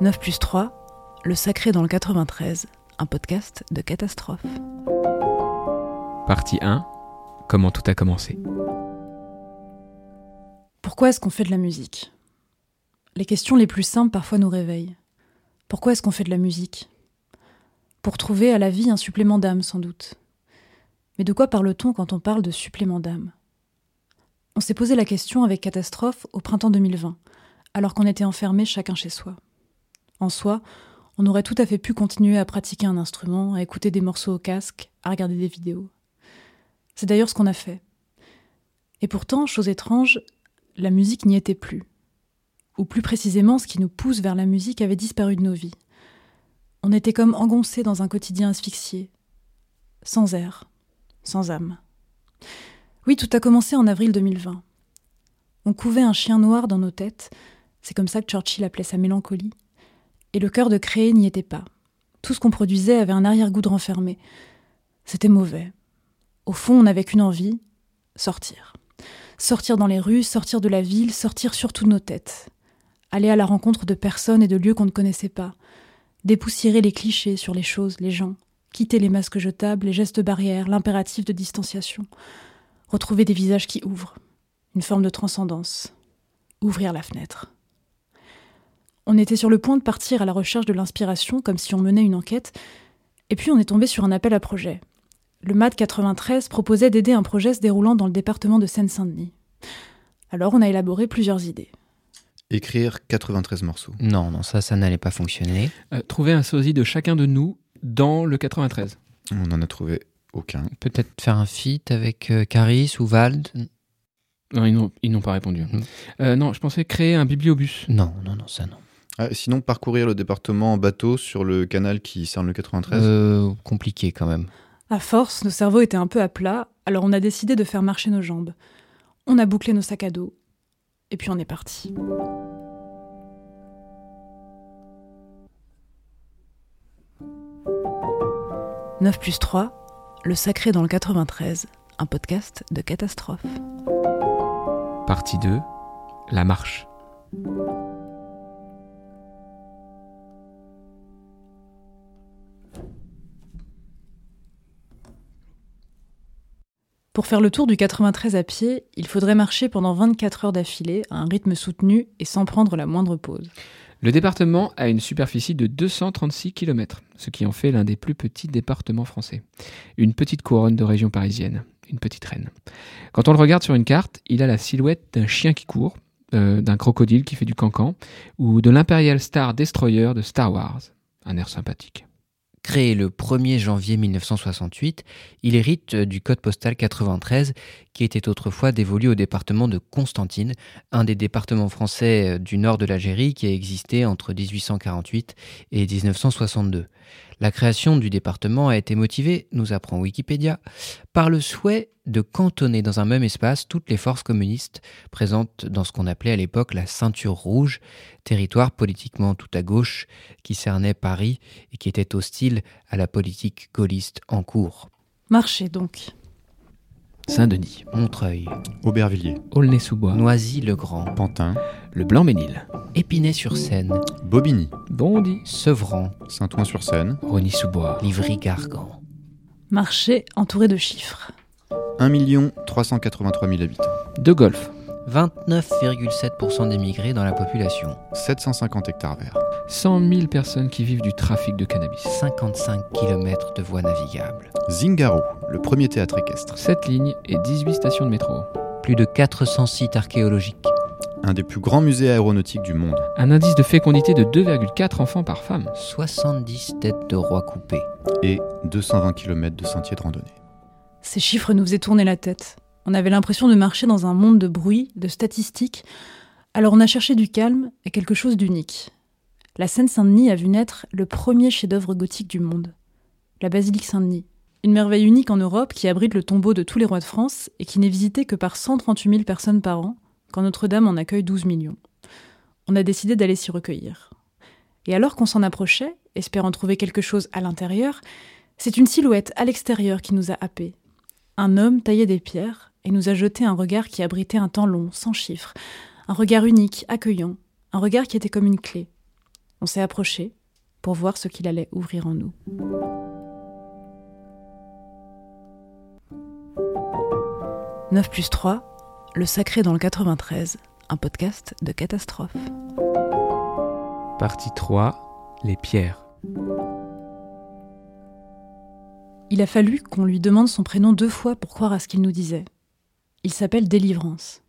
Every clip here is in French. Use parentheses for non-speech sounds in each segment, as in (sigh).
9 plus 3, Le Sacré dans le 93, un podcast de catastrophe. Partie 1 Comment tout a commencé Pourquoi est-ce qu'on fait de la musique? Les questions les plus simples parfois nous réveillent. Pourquoi est-ce qu'on fait de la musique? Pour trouver à la vie un supplément d'âme, sans doute. Mais de quoi parle-t-on quand on parle de supplément d'âme? On s'est posé la question avec Catastrophe au printemps 2020, alors qu'on était enfermés chacun chez soi. En soi, on aurait tout à fait pu continuer à pratiquer un instrument, à écouter des morceaux au casque, à regarder des vidéos. C'est d'ailleurs ce qu'on a fait. Et pourtant, chose étrange, la musique n'y était plus. Ou plus précisément, ce qui nous pousse vers la musique avait disparu de nos vies. On était comme engoncés dans un quotidien asphyxié, sans air, sans âme. Oui, tout a commencé en avril 2020. On couvait un chien noir dans nos têtes, c'est comme ça que Churchill appelait sa mélancolie, et le cœur de créer n'y était pas. Tout ce qu'on produisait avait un arrière-goût de renfermé. C'était mauvais. Au fond, on n'avait qu'une envie sortir. Sortir dans les rues, sortir de la ville, sortir surtout de nos têtes. Aller à la rencontre de personnes et de lieux qu'on ne connaissait pas. Dépoussiérer les clichés sur les choses, les gens. Quitter les masques jetables, les gestes barrières, l'impératif de distanciation. Retrouver des visages qui ouvrent. Une forme de transcendance. Ouvrir la fenêtre. On était sur le point de partir à la recherche de l'inspiration, comme si on menait une enquête, et puis on est tombé sur un appel à projet. Le MAD 93 proposait d'aider un projet se déroulant dans le département de Seine-Saint-Denis. Alors on a élaboré plusieurs idées. Écrire 93 morceaux. Non, non, ça, ça n'allait pas fonctionner. Euh, Trouver un sosie de chacun de nous dans le 93. On n'en a trouvé aucun. Peut-être faire un feat avec euh, Caris ou Vald? Non, ils n'ont- ils n'ont pas répondu. Euh, non, je pensais créer un bibliobus. Non, non, non, ça non. Ah, sinon, parcourir le département en bateau sur le canal qui cerne le 93. Euh, compliqué quand même. À force, nos cerveaux étaient un peu à plat, alors on a décidé de faire marcher nos jambes. On a bouclé nos sacs à dos, et puis on est parti. « 9 plus 3, Le Sacré dans le 93, un podcast de catastrophe. Partie 2 La marche. Faire le tour du 93 à pied, il faudrait marcher pendant 24 heures d'affilée à un rythme soutenu et sans prendre la moindre pause. Le département a une superficie de 236 km, ce qui en fait l'un des plus petits départements français. Une petite couronne de région parisienne, une petite reine. Quand on le regarde sur une carte, il a la silhouette d'un chien qui court, euh, d'un crocodile qui fait du cancan, ou de l'Imperial Star Destroyer de Star Wars. Un air sympathique. Créé le 1er janvier 1968, il hérite du code postal 93 qui était autrefois dévolu au département de Constantine, un des départements français du nord de l'Algérie qui a existé entre 1848 et 1962. La création du département a été motivée, nous apprend Wikipédia, par le souhait de cantonner dans un même espace toutes les forces communistes présentes dans ce qu'on appelait à l'époque la ceinture rouge, territoire politiquement tout à gauche qui cernait Paris et qui était hostile à la politique gaulliste en cours. Marcher donc. Saint-Denis, Montreuil, Aubervilliers, Aulnay-sous-Bois, Noisy-le-Grand, Pantin, le Blanc-Ménil, Épinay-sur-Seine, Bobigny, Bondy, Sevran, Saint-Ouen-sur-Seine, Rony-sous-Bois, Livry-Gargan. Marcher entouré de chiffres. 1 383 000 habitants, De Golf, 29,7% d'émigrés dans la population, 750 hectares verts, 100 000 personnes qui vivent du trafic de cannabis, 55 km de voies navigables, Zingaro, le premier théâtre équestre, 7 lignes et 18 stations de métro. plus de 400 sites archéologiques, un des plus grands musées aéronautiques du monde, Un indice de fécondité de 2,4 enfants par femme. 70 têtes de rois coupées, et 220 km de sentiers de randonnée. Ces chiffres nous faisaient tourner la tête. On avait l'impression de marcher dans un monde de bruit, de statistiques. Alors on a cherché du calme et quelque chose d'unique. La Seine-Saint-Denis a vu naître le premier chef-d'œuvre gothique du monde, la basilique Saint-Denis. Une merveille unique en Europe qui abrite le tombeau de tous les rois de France et qui n'est visitée que par 138 000 personnes par an, quand Notre-Dame en accueille 12 millions. On a décidé d'aller s'y recueillir. Et alors qu'on s'en approchait, espérant trouver quelque chose à l'intérieur, c'est une silhouette à l'extérieur qui nous a happés. Un homme taillait des pierres et nous a jeté un regard qui abritait un temps long, sans chiffres, un regard unique, accueillant, un regard qui était comme une clé. On s'est approché pour voir ce qu'il allait ouvrir en nous. « 9 plus 3, Le Sacré dans le 93, un podcast de catastrophe. Partie 3, Les pierres. Il a fallu qu'on lui demande son prénom deux fois pour croire à ce qu'il nous disait. Il s'appelle Délivrance.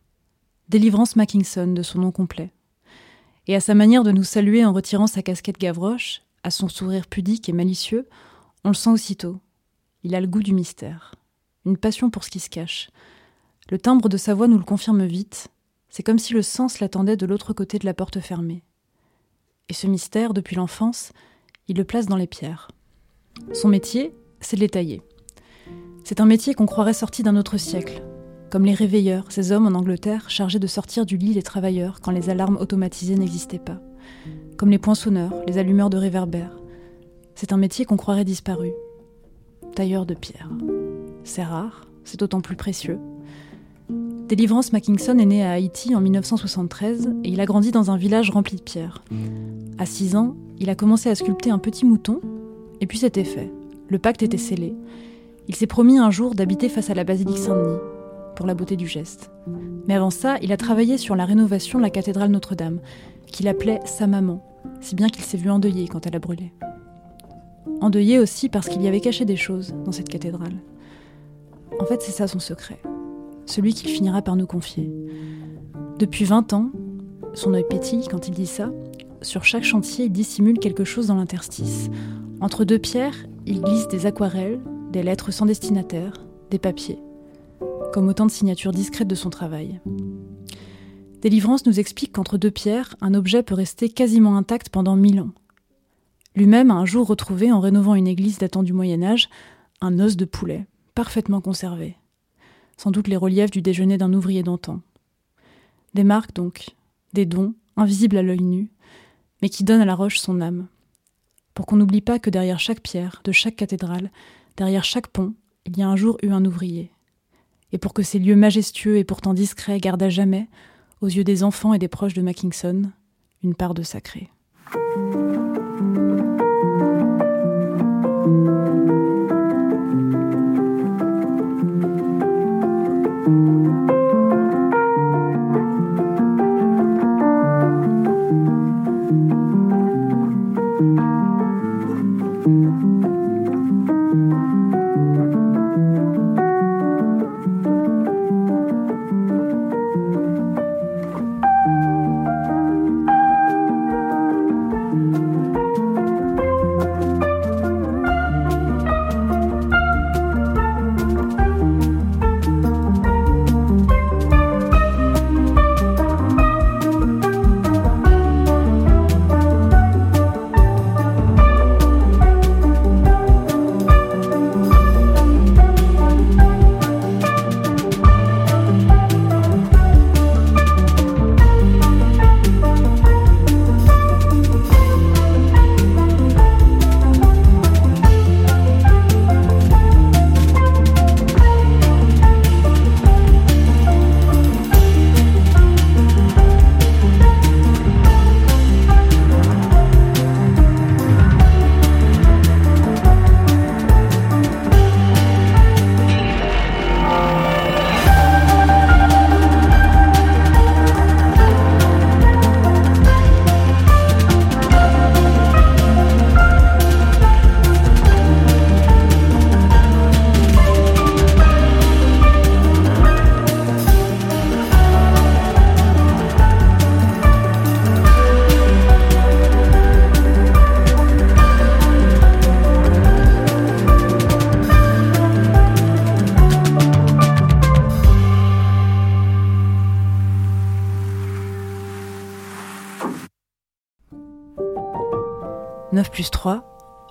Délivrance Mackinson de son nom complet. Et à sa manière de nous saluer en retirant sa casquette Gavroche, à son sourire pudique et malicieux, on le sent aussitôt. Il a le goût du mystère, une passion pour ce qui se cache. Le timbre de sa voix nous le confirme vite. C'est comme si le sens l'attendait de l'autre côté de la porte fermée. Et ce mystère, depuis l'enfance, il le place dans les pierres. Son métier, c'est de les tailler. C'est un métier qu'on croirait sorti d'un autre siècle, comme les réveilleurs, ces hommes en Angleterre chargés de sortir du lit les travailleurs quand les alarmes automatisées n'existaient pas, comme les poinçonneurs, les allumeurs de réverbères. C'est un métier qu'on croirait disparu. Tailleur de pierre. C'est rare, c'est d'autant plus précieux. Délivrance Mackinson est né à Haïti en 1973 et il a grandi dans un village rempli de pierres. À 6 ans, il a commencé à sculpter un petit mouton, et puis c'était fait. Le pacte était scellé. Il s'est promis un jour d'habiter face à la basilique Saint-Denis, pour la beauté du geste. Mais avant ça, il a travaillé sur la rénovation de la cathédrale Notre-Dame, qu'il appelait sa maman, si bien qu'il s'est vu endeuillé quand elle a brûlé. Endeuillé aussi parce qu'il y avait caché des choses dans cette cathédrale. En fait, c'est ça son secret, celui qu'il finira par nous confier. Depuis 20 ans, son œil pétille quand il dit ça, sur chaque chantier, il dissimule quelque chose dans l'interstice. Entre deux pierres, il glisse des aquarelles, des lettres sans destinataire, des papiers, comme autant de signatures discrètes de son travail. Délivrance nous explique qu'entre deux pierres, un objet peut rester quasiment intact pendant mille ans. Lui-même a un jour retrouvé, en rénovant une église datant du Moyen Âge, un os de poulet, parfaitement conservé. Sans doute les reliefs du déjeuner d'un ouvrier d'antan. Des marques donc, des dons, invisibles à l'œil nu, mais qui donnent à la roche son âme pour qu'on n'oublie pas que derrière chaque pierre, de chaque cathédrale, derrière chaque pont, il y a un jour eu un ouvrier. Et pour que ces lieux majestueux et pourtant discrets gardent à jamais, aux yeux des enfants et des proches de Mackinson, une part de sacré.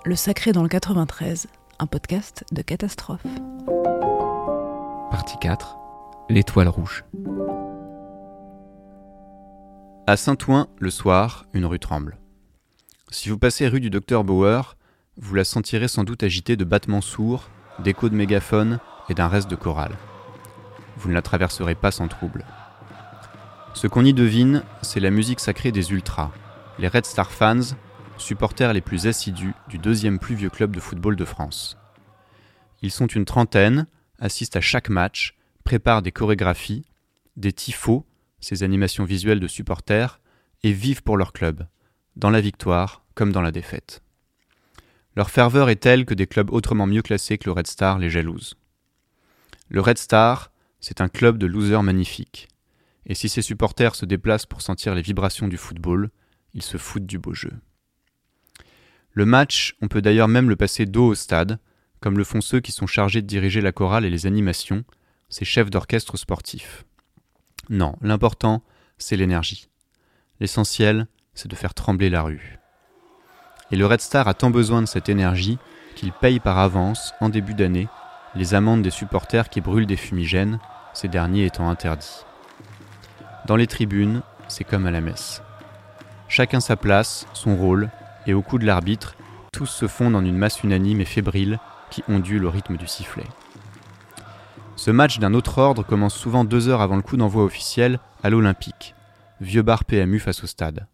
Le Sacré dans le 93, un podcast de catastrophe. Partie 4, L'étoile rouge. À Saint-Ouen, le soir, une rue tremble. Si vous passez rue du docteur Bauer, vous la sentirez sans doute agitée de battements sourds, d'échos de mégaphones et d'un reste de chorale. Vous ne la traverserez pas sans trouble. Ce qu'on y devine, c'est la musique sacrée des ultras, les Red Star fans supporters les plus assidus du deuxième plus vieux club de football de France. Ils sont une trentaine, assistent à chaque match, préparent des chorégraphies, des tifos, ces animations visuelles de supporters, et vivent pour leur club, dans la victoire comme dans la défaite. Leur ferveur est telle que des clubs autrement mieux classés que le Red Star les jalousent. Le Red Star, c'est un club de losers magnifiques. Et si ses supporters se déplacent pour sentir les vibrations du football, ils se foutent du beau jeu. Le match, on peut d'ailleurs même le passer dos au stade, comme le font ceux qui sont chargés de diriger la chorale et les animations, ces chefs d'orchestre sportifs. Non, l'important, c'est l'énergie. L'essentiel, c'est de faire trembler la rue. Et le Red Star a tant besoin de cette énergie qu'il paye par avance, en début d'année, les amendes des supporters qui brûlent des fumigènes, ces derniers étant interdits. Dans les tribunes, c'est comme à la messe. Chacun sa place, son rôle, et au coup de l'arbitre, tous se fondent en une masse unanime et fébrile qui ondule au rythme du sifflet. Ce match d'un autre ordre commence souvent deux heures avant le coup d'envoi officiel à l'Olympique, vieux bar PMU face au stade.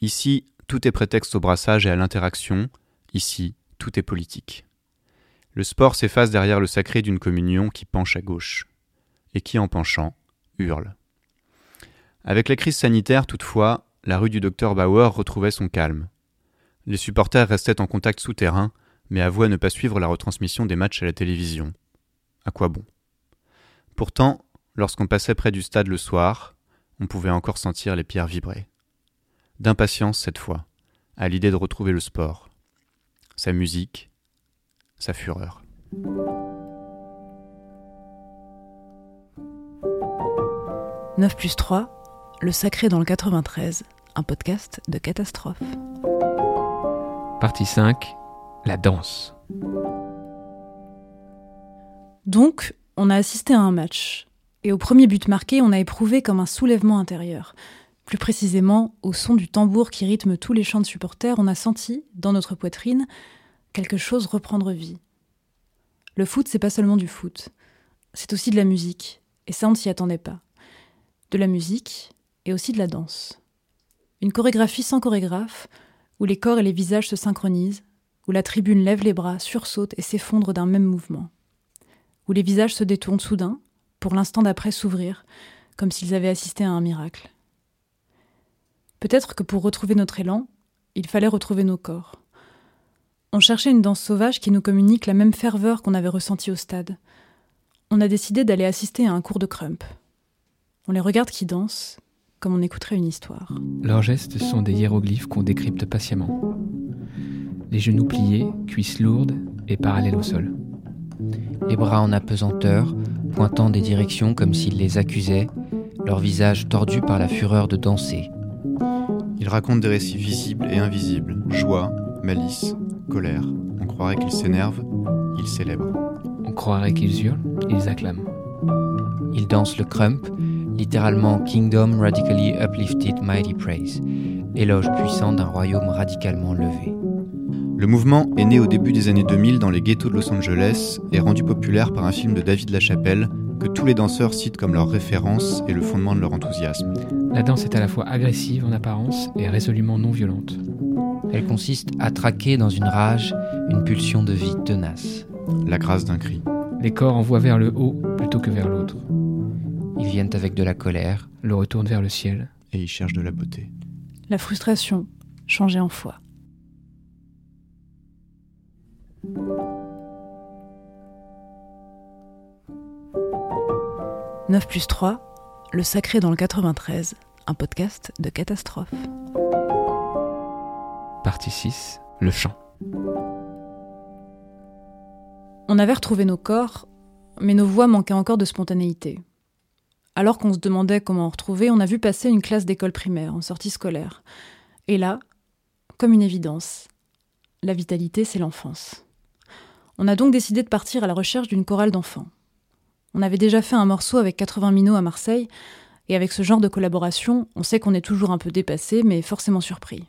Ici, tout est prétexte au brassage et à l'interaction, ici, tout est politique. Le sport s'efface derrière le sacré d'une communion qui penche à gauche, et qui, en penchant, hurle. Avec la crise sanitaire, toutefois, la rue du docteur Bauer retrouvait son calme. Les supporters restaient en contact souterrain, mais avouaient ne pas suivre la retransmission des matchs à la télévision. À quoi bon? Pourtant, lorsqu'on passait près du stade le soir, on pouvait encore sentir les pierres vibrer. D'impatience cette fois, à l'idée de retrouver le sport. Sa musique, sa fureur. 9 plus 3, Le Sacré dans le 93, un podcast de catastrophe. Partie 5, la danse. Donc, on a assisté à un match. Et au premier but marqué, on a éprouvé comme un soulèvement intérieur. Plus précisément, au son du tambour qui rythme tous les chants de supporters, on a senti, dans notre poitrine, quelque chose reprendre vie. Le foot, c'est pas seulement du foot. C'est aussi de la musique. Et ça, on ne s'y attendait pas. De la musique et aussi de la danse. Une chorégraphie sans chorégraphe, où les corps et les visages se synchronisent, où la tribune lève les bras, sursaute et s'effondre d'un même mouvement. Où les visages se détournent soudain, pour l'instant d'après s'ouvrir, comme s'ils avaient assisté à un miracle. Peut-être que pour retrouver notre élan, il fallait retrouver nos corps. On cherchait une danse sauvage qui nous communique la même ferveur qu'on avait ressentie au stade. On a décidé d'aller assister à un cours de crump. On les regarde qui dansent, comme on écouterait une histoire. Leurs gestes sont des hiéroglyphes qu'on décrypte patiemment. Les genoux pliés, cuisses lourdes et parallèles au sol. Les bras en apesanteur, pointant des directions comme s'ils les accusaient, leur visage tordu par la fureur de danser. Ils racontent des récits visibles et invisibles, joie, malice, colère. On croirait qu'ils s'énervent, ils célèbrent. On croirait qu'ils hurlent, ils acclament. Ils dansent le crump, littéralement Kingdom Radically Uplifted Mighty Praise, éloge puissant d'un royaume radicalement levé. Le mouvement est né au début des années 2000 dans les ghettos de Los Angeles et rendu populaire par un film de David Lachapelle que tous les danseurs citent comme leur référence et le fondement de leur enthousiasme. La danse est à la fois agressive en apparence et résolument non violente. Elle consiste à traquer dans une rage une pulsion de vie tenace. La grâce d'un cri. Les corps envoient vers le haut plutôt que vers l'autre. Ils viennent avec de la colère, Le retournent vers le ciel. Et ils cherchent de la beauté. La frustration, changée en foi. « 9 plus 3, Le Sacré dans le 93, un podcast de catastrophe. Partie 6, le chant. On avait retrouvé nos corps, mais nos voix manquaient encore de spontanéité. Alors qu'on se demandait comment en retrouver, on a vu passer une classe d'école primaire en sortie scolaire. Et là, comme une évidence, la vitalité, c'est l'enfance. On a donc décidé de partir à la recherche d'une chorale d'enfants. On avait déjà fait un morceau avec 80 minots à Marseille, et avec ce genre de collaboration, on sait qu'on est toujours un peu dépassé, mais forcément surpris.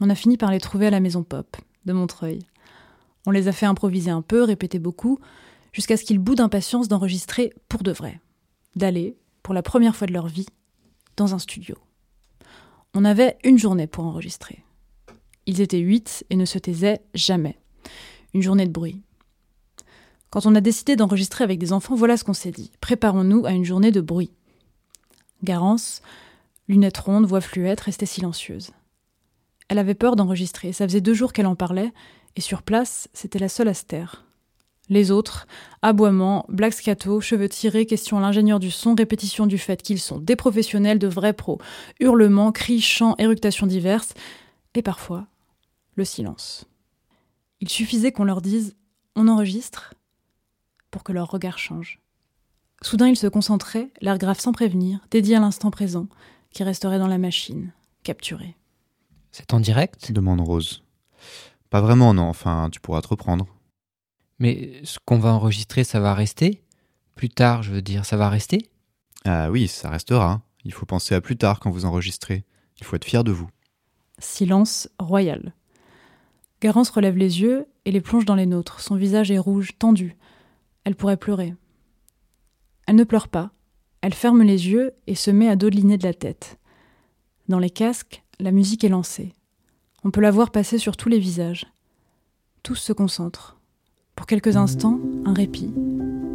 On a fini par les trouver à la Maison Pop, de Montreuil. On les a fait improviser un peu, répéter beaucoup, jusqu'à ce qu'ils boudent d'impatience d'enregistrer pour de vrai, d'aller, pour la première fois de leur vie, dans un studio. On avait une journée pour enregistrer. Ils étaient huit et ne se taisaient jamais. Une journée de bruit. Quand on a décidé d'enregistrer avec des enfants, voilà ce qu'on s'est dit. Préparons-nous à une journée de bruit. Garance, lunettes rondes, voix fluette, restait silencieuse. Elle avait peur d'enregistrer, ça faisait deux jours qu'elle en parlait, et sur place, c'était la seule à. Les autres, aboiements, blagues scato, cheveux tirés, questions à l'ingénieur du son, répétition du fait qu'ils sont des professionnels de vrais pros, hurlements, cris, chants, éructations diverses, et parfois, le silence. Il suffisait qu'on leur dise on enregistre pour que leur regard change. Soudain, ils se concentraient, l'air grave sans prévenir, dédié à l'instant présent, qui resterait dans la machine, capturé. C'est en direct? Demande Rose. Pas vraiment, non, enfin, tu pourras te reprendre. Mais ce qu'on va enregistrer, ça va rester? Plus tard, je veux dire, ça va rester? Ah oui, ça restera. Il faut penser à plus tard quand vous enregistrez. Il faut être fier de vous. Silence royal. Garance relève les yeux et les plonge dans les nôtres. Son visage est rouge, tendu. Elle pourrait pleurer. Elle ne pleure pas. Elle ferme les yeux et se met à dodeliner de la tête. Dans les casques, la musique est lancée. On peut la voir passer sur tous les visages. Tous se concentrent. Pour quelques instants, un répit,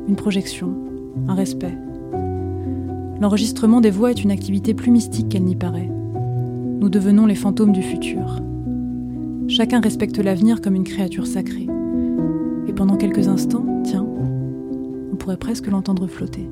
une projection, un respect. L'enregistrement des voix est une activité plus mystique qu'elle n'y paraît. Nous devenons les fantômes du futur. Chacun respecte l'avenir comme une créature sacrée. Et pendant quelques instants, tiens, on pourrait presque l'entendre flotter.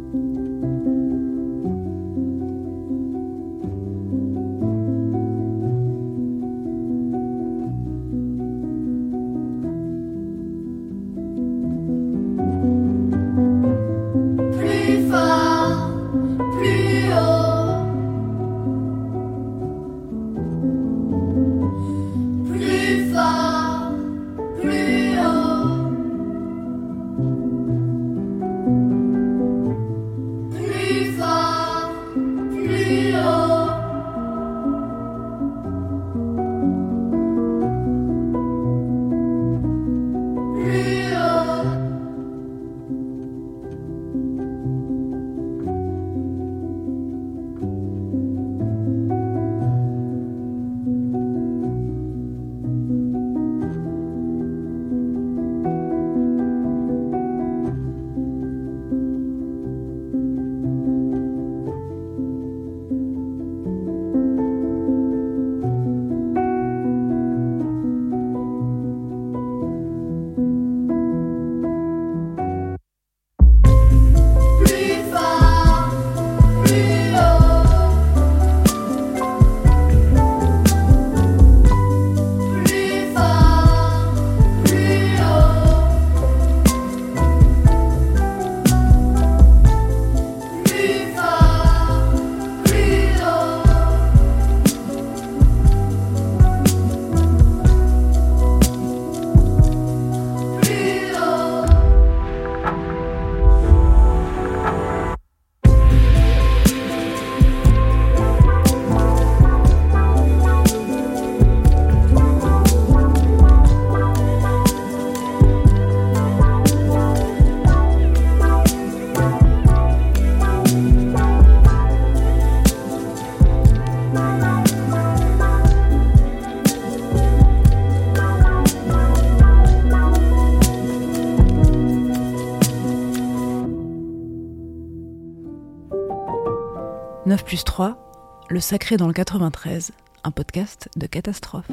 Plus 3, Le Sacré dans le 93, un podcast de catastrophe.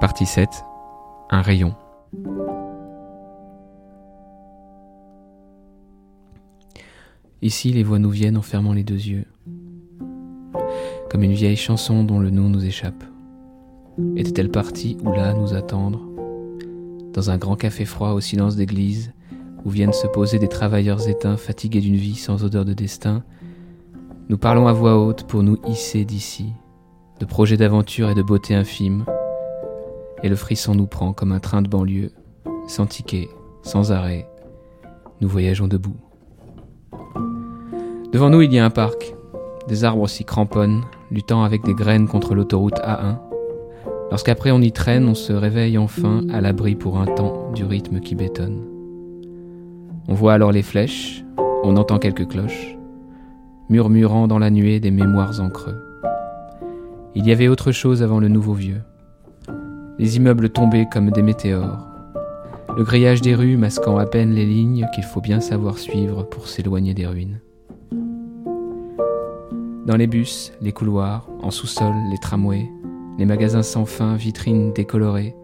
Partie 7. Un rayon. Ici, les voix nous viennent en fermant les deux yeux. Comme une vieille chanson dont le nom nous échappe. Était-elle partie ou là nous attendre? Dans un grand café froid au silence d'église, où viennent se poser des travailleurs éteints fatigués d'une vie sans odeur de destin, nous parlons à voix haute pour nous hisser d'ici, de projets d'aventure et de beauté infime, et le frisson nous prend comme un train de banlieue, sans ticket, sans arrêt. Nous voyageons debout. Devant nous, il y a un parc. Des arbres s'y cramponnent, luttant avec des graines contre l'autoroute A1. Lorsqu'après on y traîne, on se réveille enfin à l'abri pour un temps du rythme qui bétonne. On voit alors les flèches, on entend quelques cloches, murmurant dans la nuée des mémoires en creux. Il y avait autre chose avant le nouveau vieux, les immeubles tombés comme des météores, le grillage des rues masquant à peine les lignes qu'il faut bien savoir suivre pour s'éloigner des ruines. Dans les bus, les couloirs, en sous-sol, les tramways, les magasins sans fin, vitrines décolorées,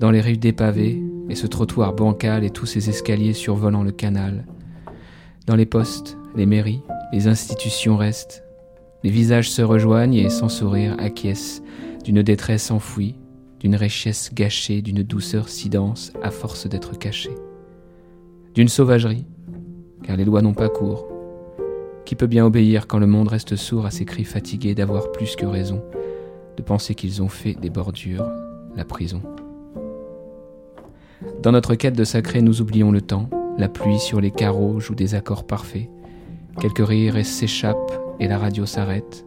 dans les rues dépavées, et ce trottoir bancal et tous ces escaliers survolant le canal. Dans les postes, les mairies, les institutions restent. Les visages se rejoignent et sans sourire acquiescent d'une détresse enfouie, d'une richesse gâchée, d'une douceur si dense à force d'être cachée. D'une sauvagerie, car les lois n'ont pas cours. Qui peut bien obéir quand le monde reste sourd à ses cris fatigués d'avoir plus que raison, de penser qu'ils ont fait des bordures la prison? Dans notre quête de sacré, nous oublions le temps, la pluie sur les carreaux joue des accords parfaits, quelques rires s'échappent et la radio s'arrête.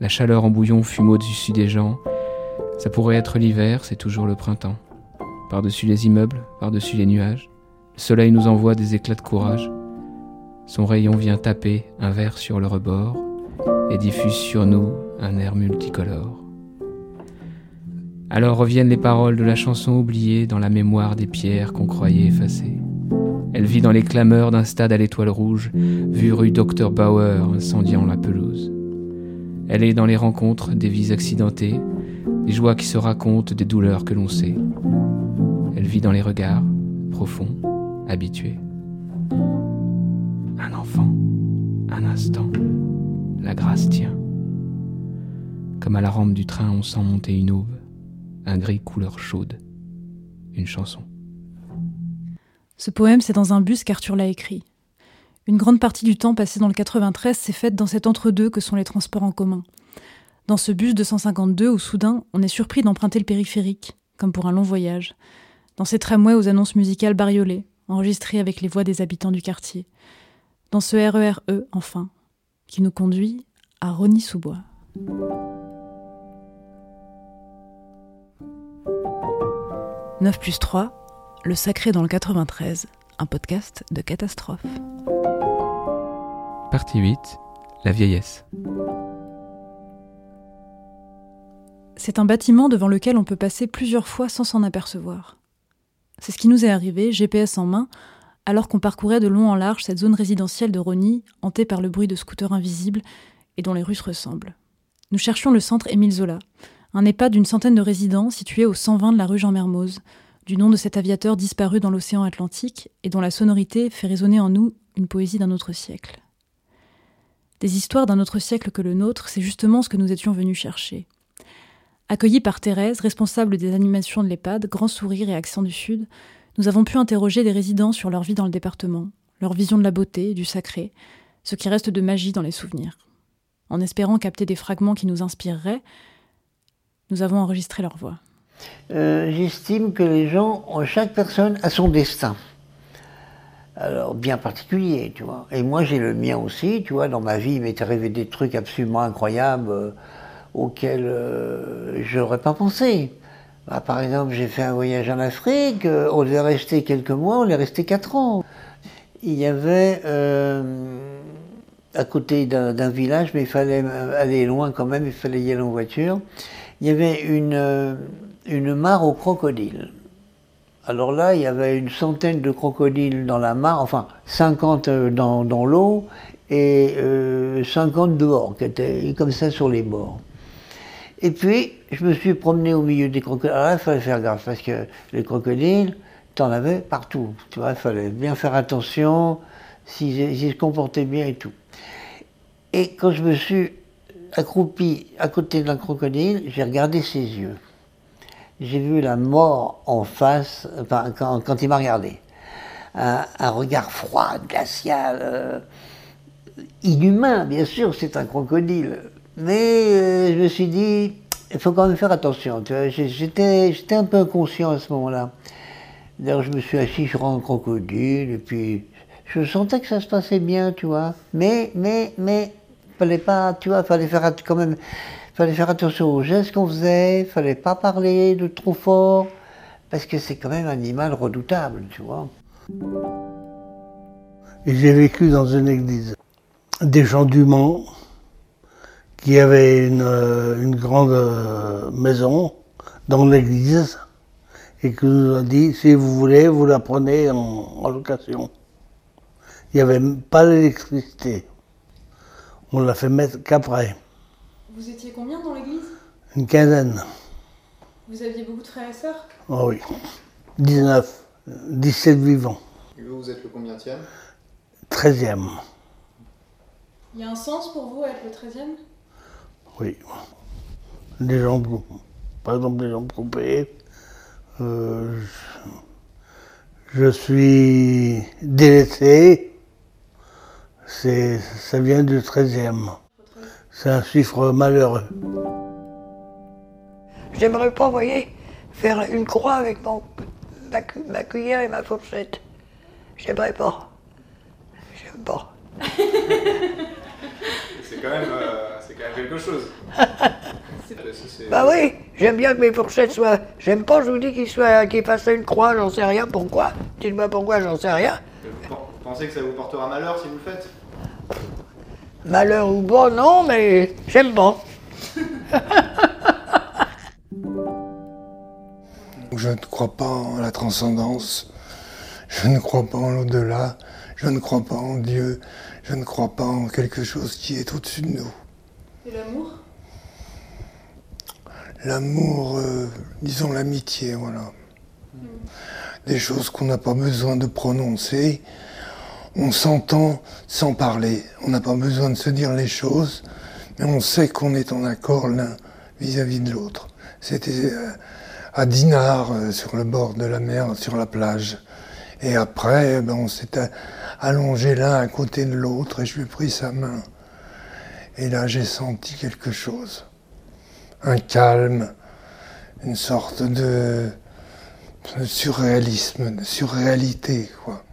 La chaleur en bouillon fume au-dessus des gens, ça pourrait être l'hiver, c'est toujours le printemps. Par-dessus les immeubles, par-dessus les nuages, le soleil nous envoie des éclats de courage. Son rayon vient taper un verre sur le rebord et diffuse sur nous un air multicolore. Alors reviennent les paroles de la chanson oubliée dans la mémoire des pierres qu'on croyait effacées. Elle vit dans les clameurs d'un stade à l'étoile rouge, vu rue Dr Bauer incendiant la pelouse. Elle est dans les rencontres des vies accidentées, des joies qui se racontent, des douleurs que l'on sait. Elle vit dans les regards, profonds, habitués. Un enfant, un instant, la grâce tient. Comme à la rampe du train, on sent monter une aube, un gris couleur chaude, une chanson. Ce poème, c'est dans un bus qu'Arthur l'a écrit. Une grande partie du temps passé dans le 93 s'est faite dans cet entre-deux que sont les transports en commun. Dans ce bus 252 où soudain on est surpris d'emprunter le périphérique, comme pour un long voyage. Dans ces tramways aux annonces musicales bariolées, enregistrées avec les voix des habitants du quartier. Dans ce RERE, E, enfin, qui nous conduit à Rony-sous-Bois. « 9 plus 3, le Sacré dans le 93, un podcast de catastrophe. Partie 8, la vieillesse. C'est un bâtiment devant lequel on peut passer plusieurs fois sans s'en apercevoir. C'est ce qui nous est arrivé, GPS en main, alors qu'on parcourait de long en large cette zone résidentielle de Rony, hantée par le bruit de scooters invisibles et dont les rues se ressemblent. Nous cherchions le centre Émile Zola, un EHPAD d'une centaine de résidents situé au 120 de la rue Jean Mermoz, du nom de cet aviateur disparu dans l'océan Atlantique et dont la sonorité fait résonner en nous une poésie d'un autre siècle. Des histoires d'un autre siècle que le nôtre, c'est justement ce que nous étions venus chercher. Accueillis par Thérèse, responsable des animations de l'EHPAD, grand sourire et accent du Sud, nous avons pu interroger des résidents sur leur vie dans le département, leur vision de la beauté, du sacré, ce qui reste de magie dans les souvenirs. En espérant capter des fragments qui nous inspireraient, nous avons enregistré leur voix. Euh, J'estime que les gens, ont- chaque personne a son destin. Alors, bien particulier, tu vois. Et moi, j'ai le mien aussi, tu vois. Dans ma vie, il m'est arrivé des trucs absolument incroyables euh, auxquels euh, je n'aurais pas pensé. Bah, par exemple, j'ai fait un voyage en Afrique, euh, on devait rester quelques mois, on est resté quatre ans. Il y avait euh, à côté d'un village, mais il fallait euh, aller loin quand même, il fallait y aller en voiture. Il y avait une, euh, une mare aux crocodiles. Alors là, il y avait une centaine de crocodiles dans la mare, enfin 50 euh, dans, l'eau et euh, 50 dehors, qui étaient comme ça sur les bords. Et puis, je me suis promené au milieu des crocodiles. Alors là, il fallait faire gaffe, parce que les crocodiles, t'en avais partout. Tu vois, il fallait bien faire attention, s'ils se comportaient bien et tout. Et quand je me suis accroupi à côté d'un crocodile, j'ai regardé ses yeux. J'ai vu la mort en face, enfin, quand, il m'a regardé. Un, regard froid, glacial, euh, inhumain, bien sûr, c'est un crocodile. Mais euh, je me suis dit, il faut quand même faire attention. J'étais un peu inconscient à ce moment-là. D'ailleurs, je me suis assis sur un crocodile, et puis je sentais que ça se passait bien, tu vois. Mais, mais, mais, fallait pas, tu vois, fallait faire quand même, fallait faire attention aux gestes qu'on faisait, fallait pas parler de trop fort, parce que c'est quand même un animal redoutable, tu vois. J'ai vécu dans une église. Des gens du Mans qui avaient une, euh, grande euh, maison dans l'église et qui nous a dit si vous voulez, vous la prenez en, location. Il n'y avait pas d'électricité. On l'a fait mettre qu'après, Vous étiez combien dans l'église? Une quinzaine. Vous aviez beaucoup de frères et sœurs? Ah oui, 19, 17 vivants, Et vous, vous êtes le combienième 13e. Il y a un sens pour vous à être le 13e Oui. Les jambes, par exemple, les jambes coupées. Euh, je, je suis délaissé. C'est, ça vient du 13e. C'est un chiffre malheureux. J'aimerais pas, vous voyez, faire une croix avec mon, ma, cu- ma cuillère et ma fourchette. J'aimerais pas. J'aime pas. (laughs) C'est quand, même, c'est quand même quelque chose. (laughs) Bah oui, j'aime bien que mes fourchettes soient. J'aime pas, je vous dis qu'ils soient, qu'ils fassent une croix, j'en sais rien. Pourquoi Dites-moi pourquoi, j'en sais rien. Vous pensez que ça vous portera malheur si vous le faites? Malheur ou bon, non, mais j'aime pas. (laughs) Je ne crois pas en la transcendance, je ne crois pas en l'au-delà, je ne crois pas en Dieu, je ne crois pas en quelque chose qui est au-dessus de nous. Et l'amour? L'amour, euh, disons l'amitié, voilà. Des choses qu'on n'a pas besoin de prononcer. On s'entend sans parler. On n'a pas besoin de se dire les choses, mais on sait qu'on est en accord l'un vis-à-vis de l'autre. C'était euh, à Dinard, euh, sur le bord de la mer, sur la plage. Et après, eh ben, on s'est a- allongé l'un à côté de l'autre et je lui ai pris sa main. Et là, j'ai senti quelque chose un calme, une sorte de surréalisme, de surréalité, quoi.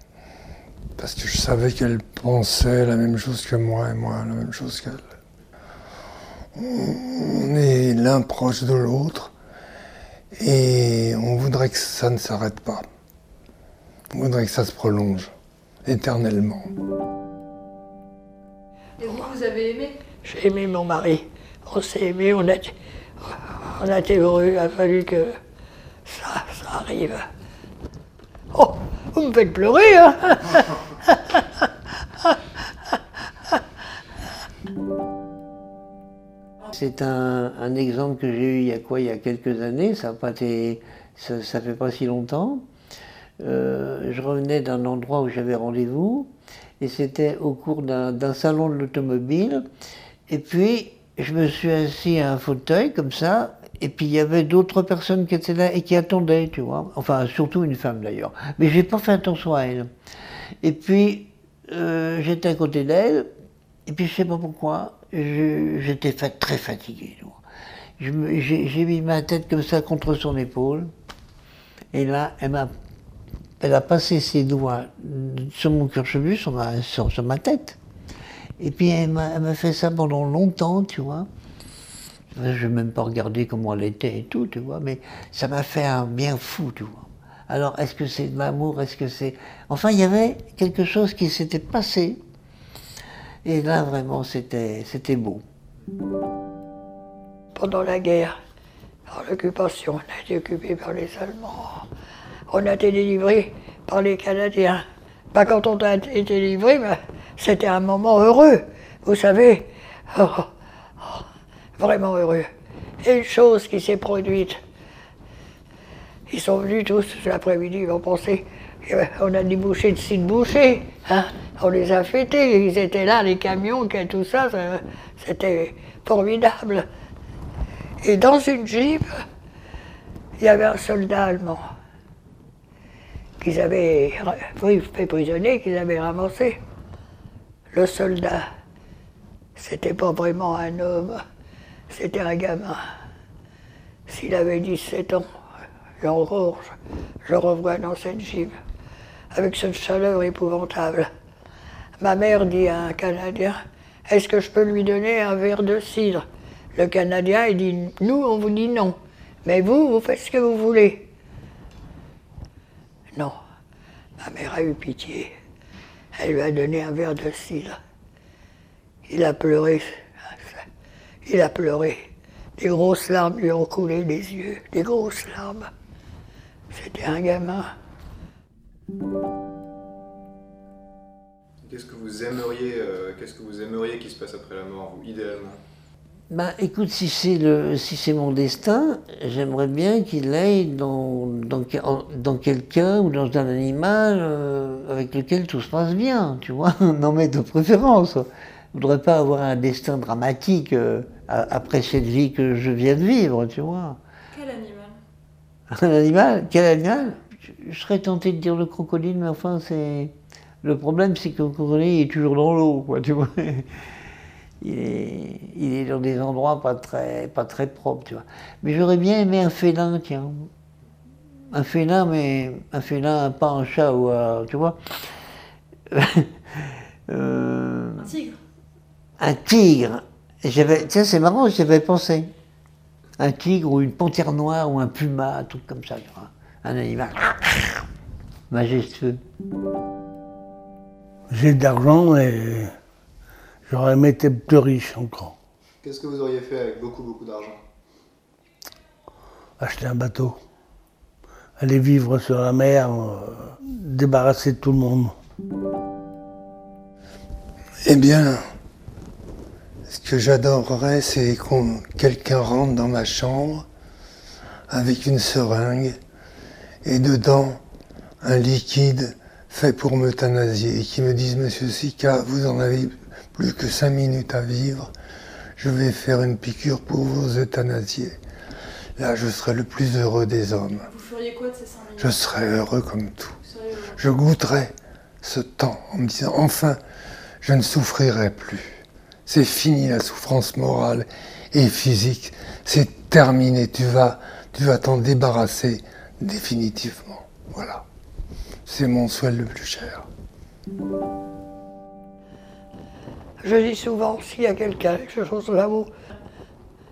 Parce que je savais qu'elle pensait la même chose que moi et moi la même chose qu'elle. On est l'un proche de l'autre et on voudrait que ça ne s'arrête pas. On voudrait que ça se prolonge éternellement. Et vous, vous avez aimé? J'ai aimé mon mari. On s'est aimé, on a, on a été heureux. Il a fallu que ça, ça arrive. Oh, vous me faites pleurer, hein C'est un, exemple que j'ai eu il y a quoi Il y a quelques années, ça été, ça, fait pas si longtemps. Euh, je revenais d'un endroit où j'avais rendez-vous et c'était au cours d'un salon de l'automobile. Et puis je me suis assis à un fauteuil comme ça. Et puis il y avait d'autres personnes qui étaient là et qui attendaient, tu vois. Enfin, surtout une femme d'ailleurs. Mais j'ai pas fait attention à elle. Et puis euh, j'étais à côté d'elle. Et puis je sais pas pourquoi, je- j'étais très fatigué. Je J'ai mis ma tête comme ça contre son épaule. Et là, elle m'a, elle a passé ses doigts sur mon cuir chevelu, sur ma, sur, sur ma tête. Et puis elle m'a fait ça pendant longtemps, tu vois. Je n'ai même pas regardé comment elle était et tout, tu vois, mais ça m'a fait un bien fou, tu vois. Alors, est-ce que c'est de l'amour Est-ce que c'est... Enfin, il y avait quelque chose qui s'était passé. Et là, vraiment, c'était beau. Pendant la guerre, par l'occupation, on a été occupé par les Allemands. On a été délivré par les Canadiens. Pas quand on a été délivré, mais c'était un moment heureux. Vous savez, Oh, oh, vraiment heureux. Et une chose qui s'est produite. Ils sont venus tous l'après-midi, ils vont penser, euh, on a des bouchées de six bouchées, hein. on les a fêtés, ils étaient là, les camions, tout ça, c'était formidable. Et dans une jeep, il y avait un soldat allemand qu'ils avaient fait prisonnier, qu'ils avaient ramassé. Le soldat, c'était pas vraiment un homme, c'était un gamin. S'il avait 17 ans, j'en je revois dans cette jeep, avec cette chaleur épouvantable. Ma mère dit à un Canadien, est-ce que je peux lui donner un verre de cidre? Le Canadien, dit, nous, on vous dit non. Mais vous, vous faites ce que vous voulez. Non. Ma mère a eu pitié. Elle lui a donné un verre de cidre. Il a pleuré. Il a pleuré. Des grosses larmes lui ont coulé des yeux, des grosses larmes. C'était un gamin. Qu'est-ce que vous aimeriez, euh, qu'est-ce que vous aimeriez qu'il se passe après la mort, vous, idéalement? Ben, écoute, si c'est le, si c'est mon destin, j'aimerais bien qu'il aille dans, dans, quelqu'un ou dans un animal euh, avec lequel tout se passe bien, tu vois. (laughs) non, mais de préférence. Je voudrais pas avoir un destin dramatique euh, après cette vie que je viens de vivre, tu vois. Quel animal? Un animal? Quel animal? Je, serais tenté de dire le crocodile, mais enfin, c'est. Le problème, c'est que le crocodile est toujours dans l'eau, quoi, tu vois. (laughs) Il est, il est dans des endroits pas très, pas très propres, tu vois. Mais j'aurais bien aimé un félin, tiens. Un félin, mais un félin, pas un chat ou un. Tu vois (laughs) Euh, Un tigre un tigre. Et J'avais, tiens, c'est marrant, j'avais pensé. Un tigre ou une panthère noire ou un puma, un truc comme ça, vois. Un animal majestueux. J'ai de l'argent et j'aurais aimé être plus riche encore. Qu'est-ce que vous auriez fait avec beaucoup, beaucoup d'argent? Acheter un bateau. Aller vivre sur la mer, euh, débarrasser de tout le monde. Eh bien, ce que j'adorerais, c'est qu'on quelqu'un rentre dans ma chambre avec une seringue et dedans un liquide fait pour m'euthanasier et qui me dise Monsieur Sika, vous en avez plus que cinq minutes à vivre, je vais faire une piqûre pour vous euthanasier. Là, je serai le plus heureux des hommes. Vous feriez quoi de ces 5 minutes? Je serai heureux comme tout. Je goûterai ce temps en me disant enfin, je ne souffrirai plus. C'est fini la souffrance morale et physique. C'est terminé. Tu vas, t'en débarrasser définitivement. Voilà. C'est mon souhait le plus cher. Je dis souvent, s'il y a quelqu'un, quelque chose là-haut,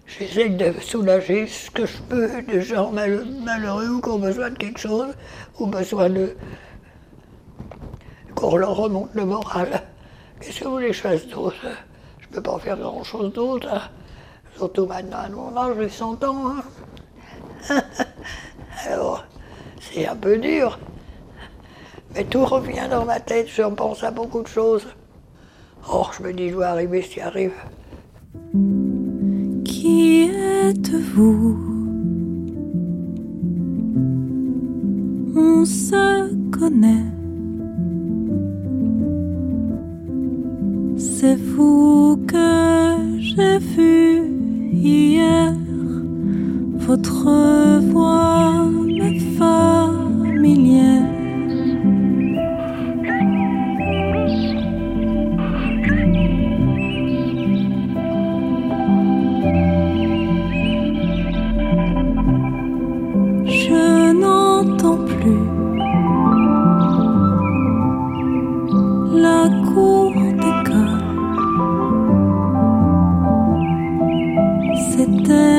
j'essaie de soulager ce que je peux de gens mal- malheureux ou qui ont besoin de quelque chose, ou besoin de. qu'on leur remonte le moral. Qu'est-ce que vous voulez que je d'autre? Je peux pas faire grand-chose d'autre. hein. Surtout maintenant, à mon âge, j'ai 100 ans. hein. (laughs) Alors, c'est un peu dur. Mais tout revient dans ma tête, j'en pense à beaucoup de choses. Oh, je me dis, je dois arriver qui arrive. Qui êtes-vous? On se connaît. C'est vous que j'ai vu hier. Votre voix m'est familière. Ces derniers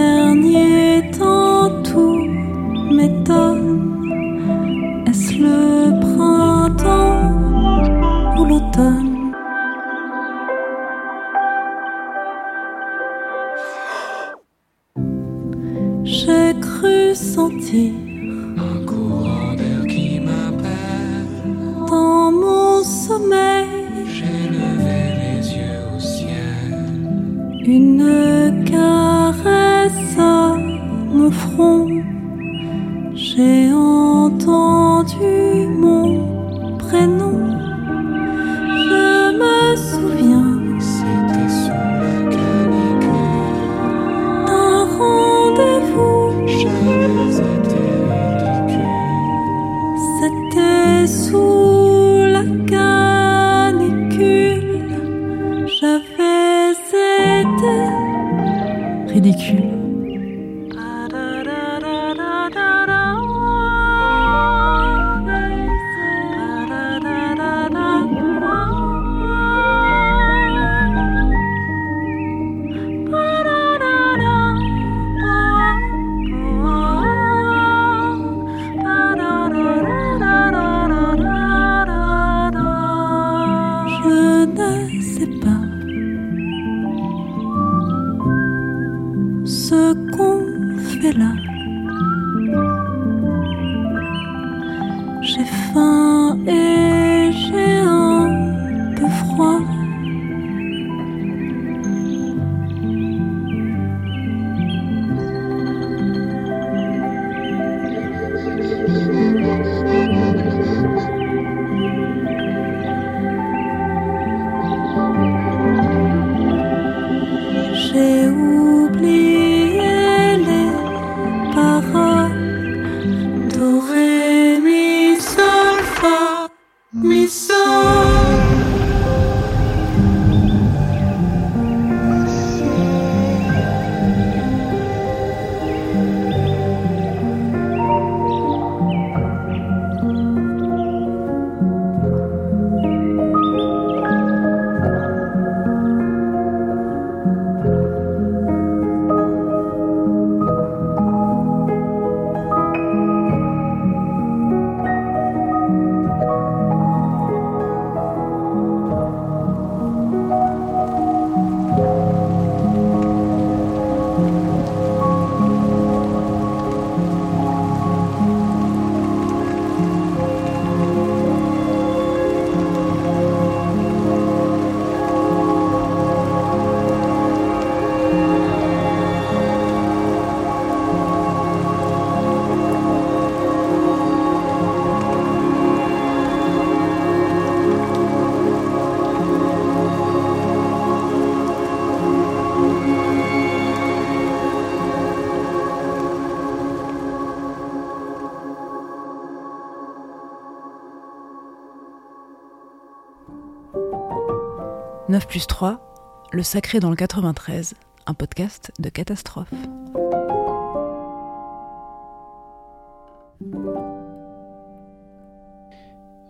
9 plus 3, Le Sacré dans le 93, un podcast de catastrophe.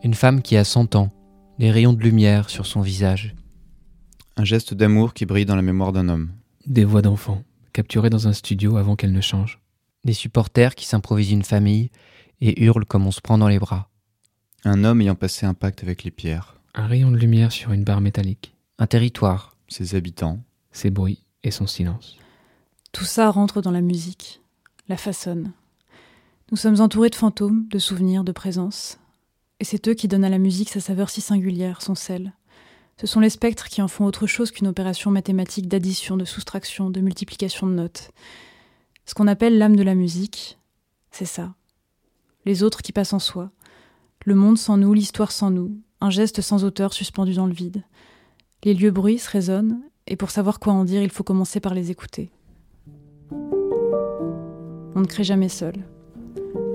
Une femme qui a 100 ans, des rayons de lumière sur son visage. Un geste d'amour qui brille dans la mémoire d'un homme. Des voix d'enfants, capturées dans un studio avant qu'elles ne changent. Des supporters qui s'improvisent une famille et hurlent comme on se prend dans les bras. Un homme ayant passé un pacte avec les pierres. Un rayon de lumière sur une barre métallique. Un territoire. Ses habitants. Ses bruits et son silence. Tout ça rentre dans la musique, la façonne. Nous sommes entourés de fantômes, de souvenirs, de présences. Et c'est eux qui donnent à la musique sa saveur si singulière, son sel. Ce sont les spectres qui en font autre chose qu'une opération mathématique d'addition, de soustraction, de multiplication de notes. Ce qu'on appelle l'âme de la musique, c'est ça. Les autres qui passent en soi. Le monde sans nous, l'histoire sans nous, un geste sans auteur suspendu dans le vide. Les lieux bruissent, résonnent, et pour savoir quoi en dire, il faut commencer par les écouter. On ne crée jamais seul.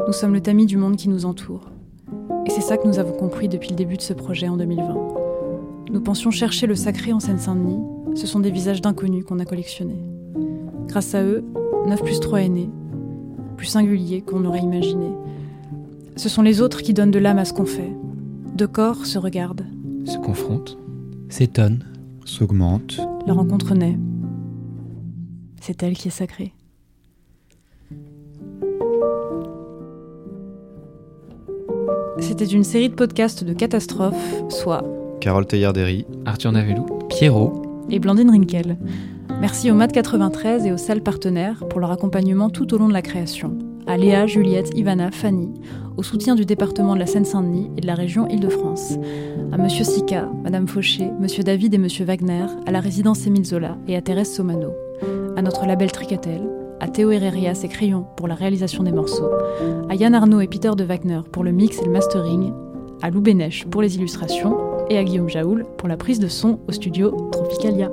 Nous sommes le tamis du monde qui nous entoure. Et c'est ça que nous avons compris depuis le début de ce projet en 2020. Nous pensions chercher le sacré en Seine-Saint-Denis. Ce sont des visages d'inconnus qu'on a collectionnés. Grâce à eux, 9 plus 3 est né, plus singulier qu'on n'aurait imaginé. Ce sont les autres qui donnent de l'âme à ce qu'on fait. Deux corps se regardent. Se confrontent. S'étonnent. S'augmente. La rencontre naît. C'est elle qui est sacrée. C'était une série de podcasts de catastrophes, soit Carole Teillardéry. Arthur Navellou. Pierrot. et Blandine Rinkel. Merci au MAD 93 et aux salles partenaires pour leur accompagnement tout au long de la création. À Léa, Juliette, Ivana, Fanny, au soutien du département de la Seine-Saint-Denis et de la région Île-de-France. À Monsieur Sica, Madame Fauché, Monsieur David et Monsieur Wagner, à la résidence Émile Zola et à Thérèse Somano. À notre label Tricatel, à Théo Herrerias et Crayon pour la réalisation des morceaux, à Yann Arnaud et Peter de Wagner pour le mix et le mastering, à Lou Bénèche pour les illustrations et à Guillaume Jaoul pour la prise de son au studio Tropicalia.